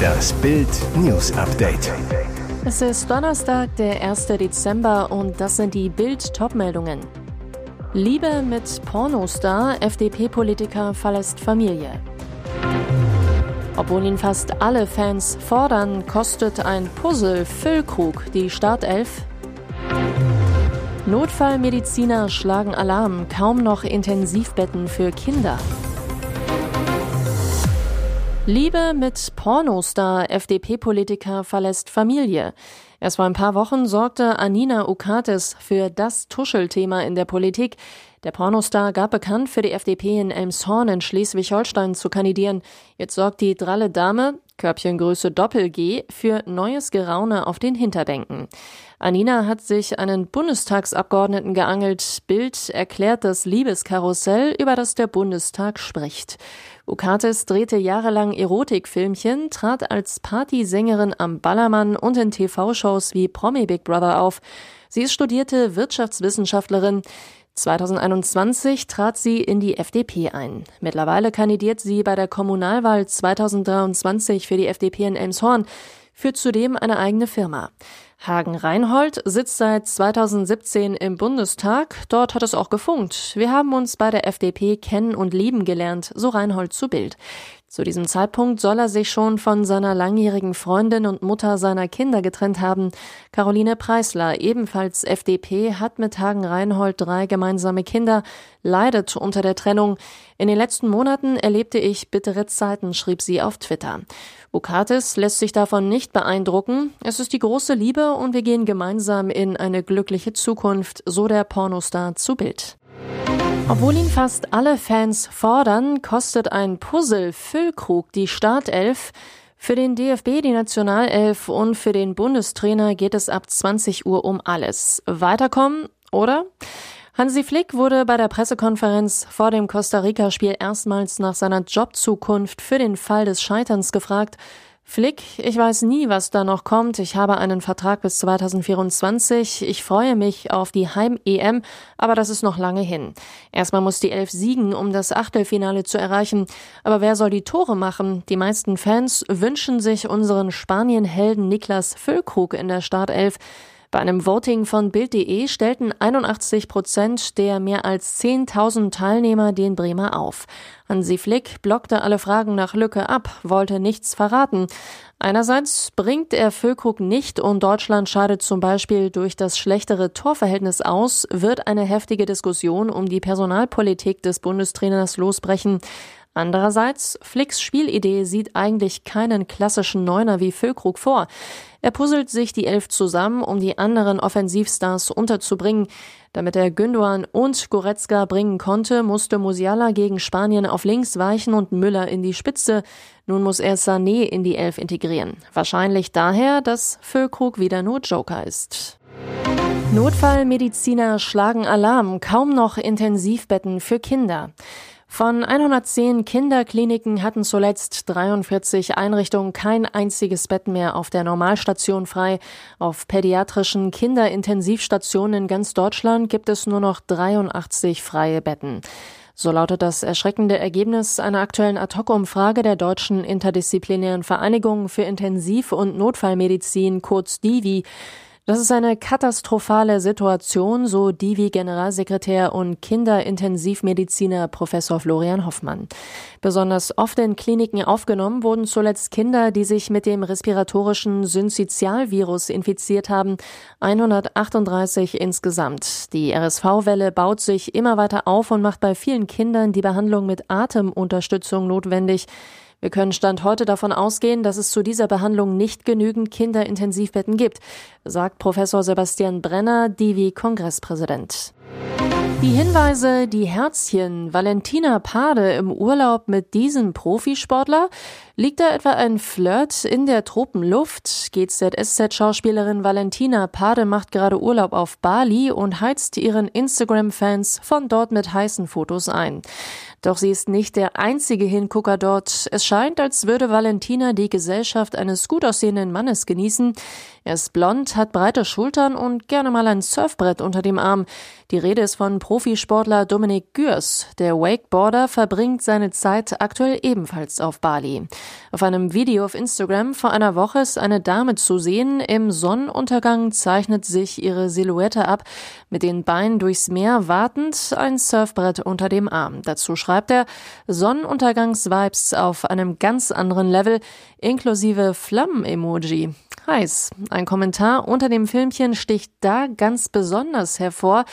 Das Bild News Update. Es ist Donnerstag, der 1. Dezember und das sind die Bild Topmeldungen. Liebe mit Pornostar, FDP-Politiker verlässt Familie. Obwohl ihn fast alle Fans fordern, kostet ein Puzzle Füllkrug die Startelf. Notfallmediziner schlagen Alarm, kaum noch Intensivbetten für Kinder. Liebe mit Pornostar, FDP-Politiker verlässt Familie. Erst vor ein paar Wochen sorgte Anina Ukates für das Tuschelthema in der Politik. Der Pornostar gab bekannt, für die FDP in Elmshorn in Schleswig-Holstein zu kandidieren. Jetzt sorgt die dralle Dame, Körbchengröße Doppel-G, für neues Geraune auf den Hinterbänken. Anina hat sich einen Bundestagsabgeordneten geangelt. Bild erklärt das Liebeskarussell, über das der Bundestag spricht. Ukates drehte jahrelang Erotikfilmchen, trat als Partysängerin am Ballermann und in TV-Shows wie Promi Big Brother auf. Sie ist studierte Wirtschaftswissenschaftlerin. 2021 trat sie in die FDP ein. Mittlerweile kandidiert sie bei der Kommunalwahl 2023 für die FDP in Elmshorn, führt zudem eine eigene Firma. Hagen Reinhold sitzt seit 2017 im Bundestag. Dort hat es auch gefunkt. Wir haben uns bei der FDP kennen und lieben gelernt, so Reinhold zu Bild. Zu diesem Zeitpunkt soll er sich schon von seiner langjährigen Freundin und Mutter seiner Kinder getrennt haben. Caroline Preisler, ebenfalls FDP, hat mit Hagen Reinhold drei gemeinsame Kinder, leidet unter der Trennung. In den letzten Monaten erlebte ich bittere Zeiten, schrieb sie auf Twitter. Bukatis lässt sich davon nicht beeindrucken. Es ist die große Liebe und wir gehen gemeinsam in eine glückliche Zukunft, so der Pornostar zu Bild. Obwohl ihn fast alle Fans fordern, kostet ein Puzzle-Füllkrug die Startelf. Für den DFB, die Nationalelf und für den Bundestrainer geht es ab 20 Uhr um alles. Weiterkommen, oder? Hansi Flick wurde bei der Pressekonferenz vor dem Costa Rica-Spiel erstmals nach seiner Jobzukunft für den Fall des Scheiterns gefragt. Flick, ich weiß nie, was da noch kommt. Ich habe einen Vertrag bis 2024. Ich freue mich auf die Heim-EM, aber das ist noch lange hin. Erstmal muss die Elf siegen, um das Achtelfinale zu erreichen. Aber wer soll die Tore machen? Die meisten Fans wünschen sich unseren Spanien-Helden Niklas Füllkrug in der Startelf. Bei einem Voting von Bild.de stellten 81 Prozent der mehr als 10.000 Teilnehmer den Bremer auf. Hansi Flick blockte alle Fragen nach Lücke ab, wollte nichts verraten. Einerseits bringt er Füllkrug nicht und Deutschland scheidet zum Beispiel durch das schlechtere Torverhältnis aus, wird eine heftige Diskussion um die Personalpolitik des Bundestrainers losbrechen. Andererseits, Flicks Spielidee sieht eigentlich keinen klassischen Neuner wie Füllkrug vor. Er puzzelt sich die Elf zusammen, um die anderen Offensivstars unterzubringen. Damit er Gündogan und Goretzka bringen konnte, musste Musiala gegen Spanien auf links weichen und Müller in die Spitze. Nun muss er Sané in die Elf integrieren. Wahrscheinlich daher, dass Füllkrug wieder nur Joker ist. Notfallmediziner schlagen Alarm, kaum noch Intensivbetten für Kinder. Von 110 Kinderkliniken hatten zuletzt 43 Einrichtungen kein einziges Bett mehr auf der Normalstation frei. Auf pädiatrischen Kinderintensivstationen in ganz Deutschland gibt es nur noch 83 freie Betten. So lautet das erschreckende Ergebnis einer aktuellen Ad-Hoc-Umfrage der Deutschen Interdisziplinären Vereinigung für Intensiv- und Notfallmedizin, kurz DIVI. Das ist eine katastrophale Situation, so Divi-Generalsekretär und Kinderintensivmediziner Professor Florian Hoffmann. Besonders oft in Kliniken aufgenommen wurden zuletzt Kinder, die sich mit dem respiratorischen Syncytialvirus infiziert haben. 138 insgesamt. Die RSV-Welle baut sich immer weiter auf und macht bei vielen Kindern die Behandlung mit Atemunterstützung notwendig. Wir können Stand heute davon ausgehen, dass es zu dieser Behandlung nicht genügend Kinderintensivbetten gibt, sagt Professor Sebastian Brenner, Divi-Kongresspräsident. Die Hinweise, die Herzchen, Valentina Pade im Urlaub mit diesem Profisportler? Liegt da etwa ein Flirt in der Tropenluft? GZSZ-Schauspielerin Valentina Pade macht gerade Urlaub auf Bali und heizt ihren Instagram-Fans von dort mit heißen Fotos ein. Doch sie ist nicht der einzige Hingucker dort. Es scheint, als würde Valentina die Gesellschaft eines gut aussehenden Mannes genießen. Er ist blond, hat breite Schultern und gerne mal ein Surfbrett unter dem Arm. Die Rede ist von Profisportler Dominik Gürs. Der Wakeboarder verbringt seine Zeit aktuell ebenfalls auf Bali. Auf einem Video auf Instagram vor einer Woche ist eine Dame zu sehen. Im Sonnenuntergang zeichnet sich ihre Silhouette ab, mit den Beinen durchs Meer wartend, ein Surfbrett unter dem Arm. Dazu schreibt er Sonnenuntergangsvibes auf einem ganz anderen Level, inklusive Flammen-Emoji heiß. Ein Kommentar unter dem Filmchen sticht da ganz besonders hervor,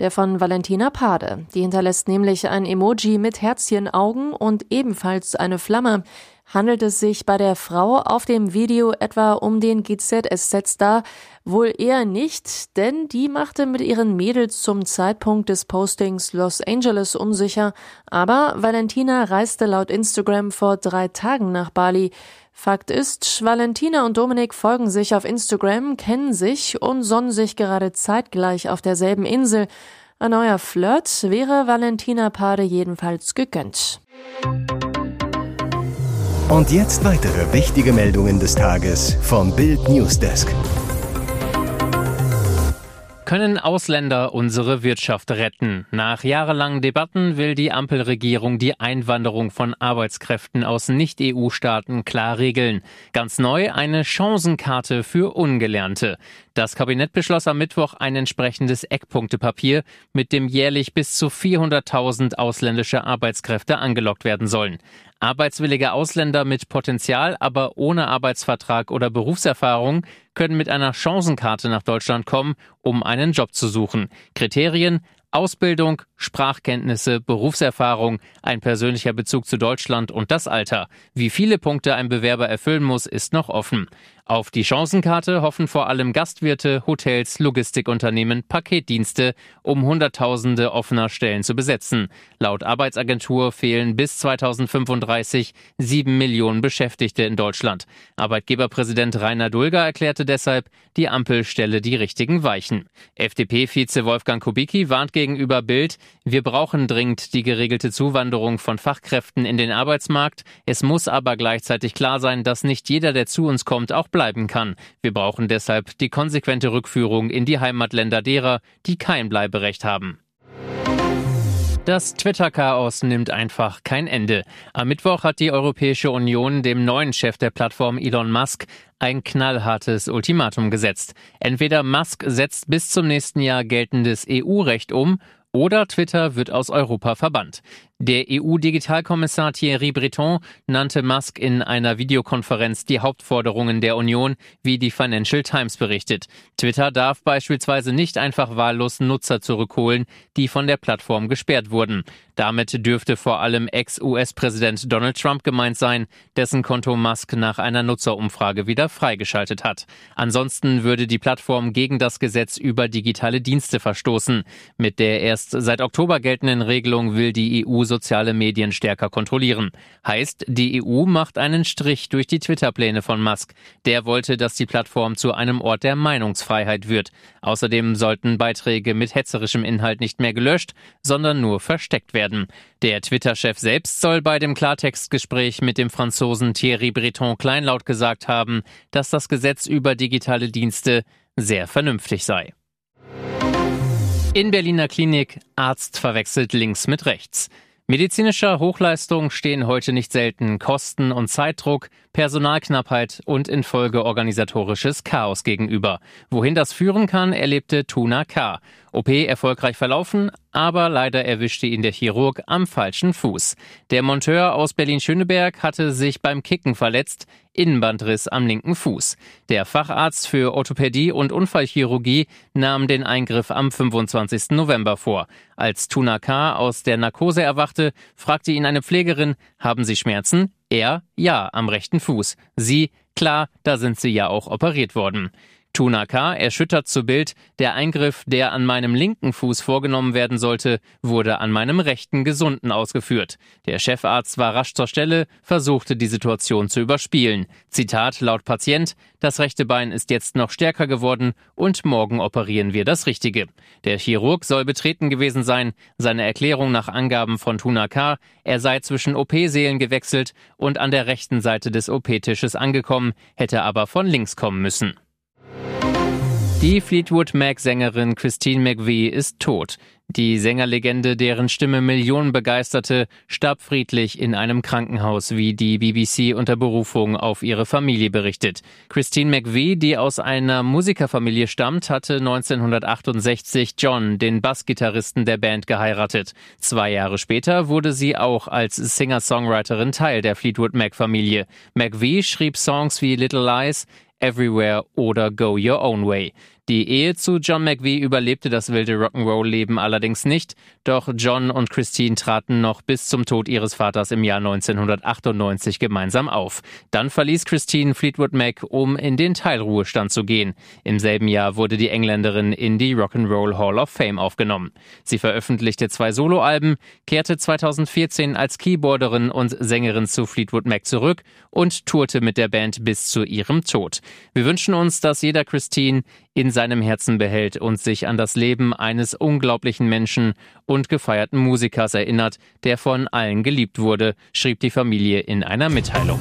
der von Valentina Pade. Die hinterlässt nämlich ein Emoji mit Herzchenaugen und ebenfalls eine Flamme. Handelt es sich bei der Frau auf dem Video etwa um den GZSZ-Star? Wohl eher nicht, denn die machte mit ihren Mädels zum Zeitpunkt des Postings Los Angeles unsicher. Aber Valentina reiste laut Instagram vor drei Tagen nach Bali. Fakt ist, Valentina und Dominik folgen sich auf Instagram, kennen sich und sonnen sich gerade zeitgleich auf derselben Insel. Ein neuer Flirt wäre Valentina Pade jedenfalls gegönnt. Und jetzt weitere wichtige Meldungen des Tages vom Bild Newsdesk. Können Ausländer unsere Wirtschaft retten? Nach jahrelangen Debatten will die Ampelregierung die Einwanderung von Arbeitskräften aus Nicht-EU-Staaten klar regeln. Ganz neu eine Chancenkarte für Ungelernte. Das Kabinett beschloss am Mittwoch ein entsprechendes Eckpunktepapier, mit dem jährlich bis zu 400.000 ausländische Arbeitskräfte angelockt werden sollen. Arbeitswillige Ausländer mit Potenzial, aber ohne Arbeitsvertrag oder Berufserfahrung können mit einer Chancenkarte nach Deutschland kommen, um einen Job zu suchen. Kriterien Ausbildung, Sprachkenntnisse, Berufserfahrung, ein persönlicher Bezug zu Deutschland und das Alter. Wie viele Punkte ein Bewerber erfüllen muss, ist noch offen. Auf die Chancenkarte hoffen vor allem Gastwirte, Hotels, Logistikunternehmen, Paketdienste, um Hunderttausende offener Stellen zu besetzen. Laut Arbeitsagentur fehlen bis 2035 sieben Millionen Beschäftigte in Deutschland. Arbeitgeberpräsident Rainer Dulger erklärte deshalb, die Ampel stelle die richtigen Weichen. FDP-Vize Wolfgang Kubicki warnt gegenüber Bild, wir brauchen dringend die geregelte Zuwanderung von Fachkräften in den Arbeitsmarkt. Es muss aber gleichzeitig klar sein, dass nicht jeder, der zu uns kommt, auch bleiben kann. Wir brauchen deshalb die konsequente Rückführung in die Heimatländer derer, die kein Bleiberecht haben. Das Twitter-Chaos nimmt einfach kein Ende. Am Mittwoch hat die Europäische Union dem neuen Chef der Plattform Elon Musk ein knallhartes Ultimatum gesetzt. Entweder Musk setzt bis zum nächsten Jahr geltendes EU-Recht um oder Twitter wird aus Europa verbannt. Der EU-Digitalkommissar Thierry Breton nannte Musk in einer Videokonferenz die Hauptforderungen der Union, wie die Financial Times berichtet. Twitter darf beispielsweise nicht einfach wahllos Nutzer zurückholen, die von der Plattform gesperrt wurden. Damit dürfte vor allem Ex-US-Präsident Donald Trump gemeint sein, dessen Konto Musk nach einer Nutzerumfrage wieder freigeschaltet hat. Ansonsten würde die Plattform gegen das Gesetz über digitale Dienste verstoßen. Mit der erst seit Oktober geltenden Regelung will die EU soziale Medien stärker kontrollieren. Heißt, die EU macht einen Strich durch die Twitter-Pläne von Musk. Der wollte, dass die Plattform zu einem Ort der Meinungsfreiheit wird. Außerdem sollten Beiträge mit hetzerischem Inhalt nicht mehr gelöscht, sondern nur versteckt werden. Der Twitter-Chef selbst soll bei dem Klartextgespräch mit dem Franzosen Thierry Breton kleinlaut gesagt haben, dass das Gesetz über digitale Dienste sehr vernünftig sei. In Berliner Klinik Arzt verwechselt links mit rechts. Medizinischer Hochleistung stehen heute nicht selten Kosten und Zeitdruck, Personalknappheit und infolge organisatorisches Chaos gegenüber. Wohin das führen kann, erlebte Tuna K. OP erfolgreich verlaufen, aber leider erwischte ihn der Chirurg am falschen Fuß. Der Monteur aus Berlin-Schöneberg hatte sich beim Kicken verletzt, Innenbandriss am linken Fuß. Der Facharzt für Orthopädie und Unfallchirurgie nahm den Eingriff am 25. November vor. Als Tuna K. aus der Narkose erwachte, fragte ihn eine Pflegerin, haben Sie Schmerzen? Er, ja, am rechten Fuß. Sie, klar, da sind Sie ja auch operiert worden. Tunaka erschüttert zu Bild, der Eingriff, der an meinem linken Fuß vorgenommen werden sollte, wurde an meinem rechten gesunden ausgeführt. Der Chefarzt war rasch zur Stelle, versuchte die Situation zu überspielen. Zitat laut Patient, das rechte Bein ist jetzt noch stärker geworden und morgen operieren wir das Richtige. Der Chirurg soll betreten gewesen sein. Seine Erklärung nach Angaben von Tunaka, er sei zwischen OP-Seelen gewechselt und an der rechten Seite des OP-Tisches angekommen, hätte aber von links kommen müssen. Die Fleetwood Mac-Sängerin Christine McVie ist tot. Die Sängerlegende, deren Stimme Millionen begeisterte, starb friedlich in einem Krankenhaus, wie die BBC unter Berufung auf ihre Familie berichtet. Christine McVie, die aus einer Musikerfamilie stammt, hatte 1968 John, den Bassgitarristen der Band, geheiratet. Zwei Jahre später wurde sie auch als Singer-Songwriterin Teil der Fleetwood Mac-Familie. McVie schrieb Songs wie Little Lies, Everywhere oder Go Your Own Way. Die Ehe zu John McVie überlebte das wilde Rock'n'Roll-Leben allerdings nicht, doch John und Christine traten noch bis zum Tod ihres Vaters im Jahr 1998 gemeinsam auf. Dann verließ Christine Fleetwood Mac, um in den Teilruhestand zu gehen. Im selben Jahr wurde die Engländerin in die Rock'n'Roll Hall of Fame aufgenommen. Sie veröffentlichte zwei Soloalben, kehrte 2014 als Keyboarderin und Sängerin zu Fleetwood Mac zurück und tourte mit der Band bis zu ihrem Tod. Wir wünschen uns, dass jeder Christine in seinem Herzen behält und sich an das Leben eines unglaublichen Menschen und gefeierten Musikers erinnert, der von allen geliebt wurde, schrieb die Familie in einer Mitteilung.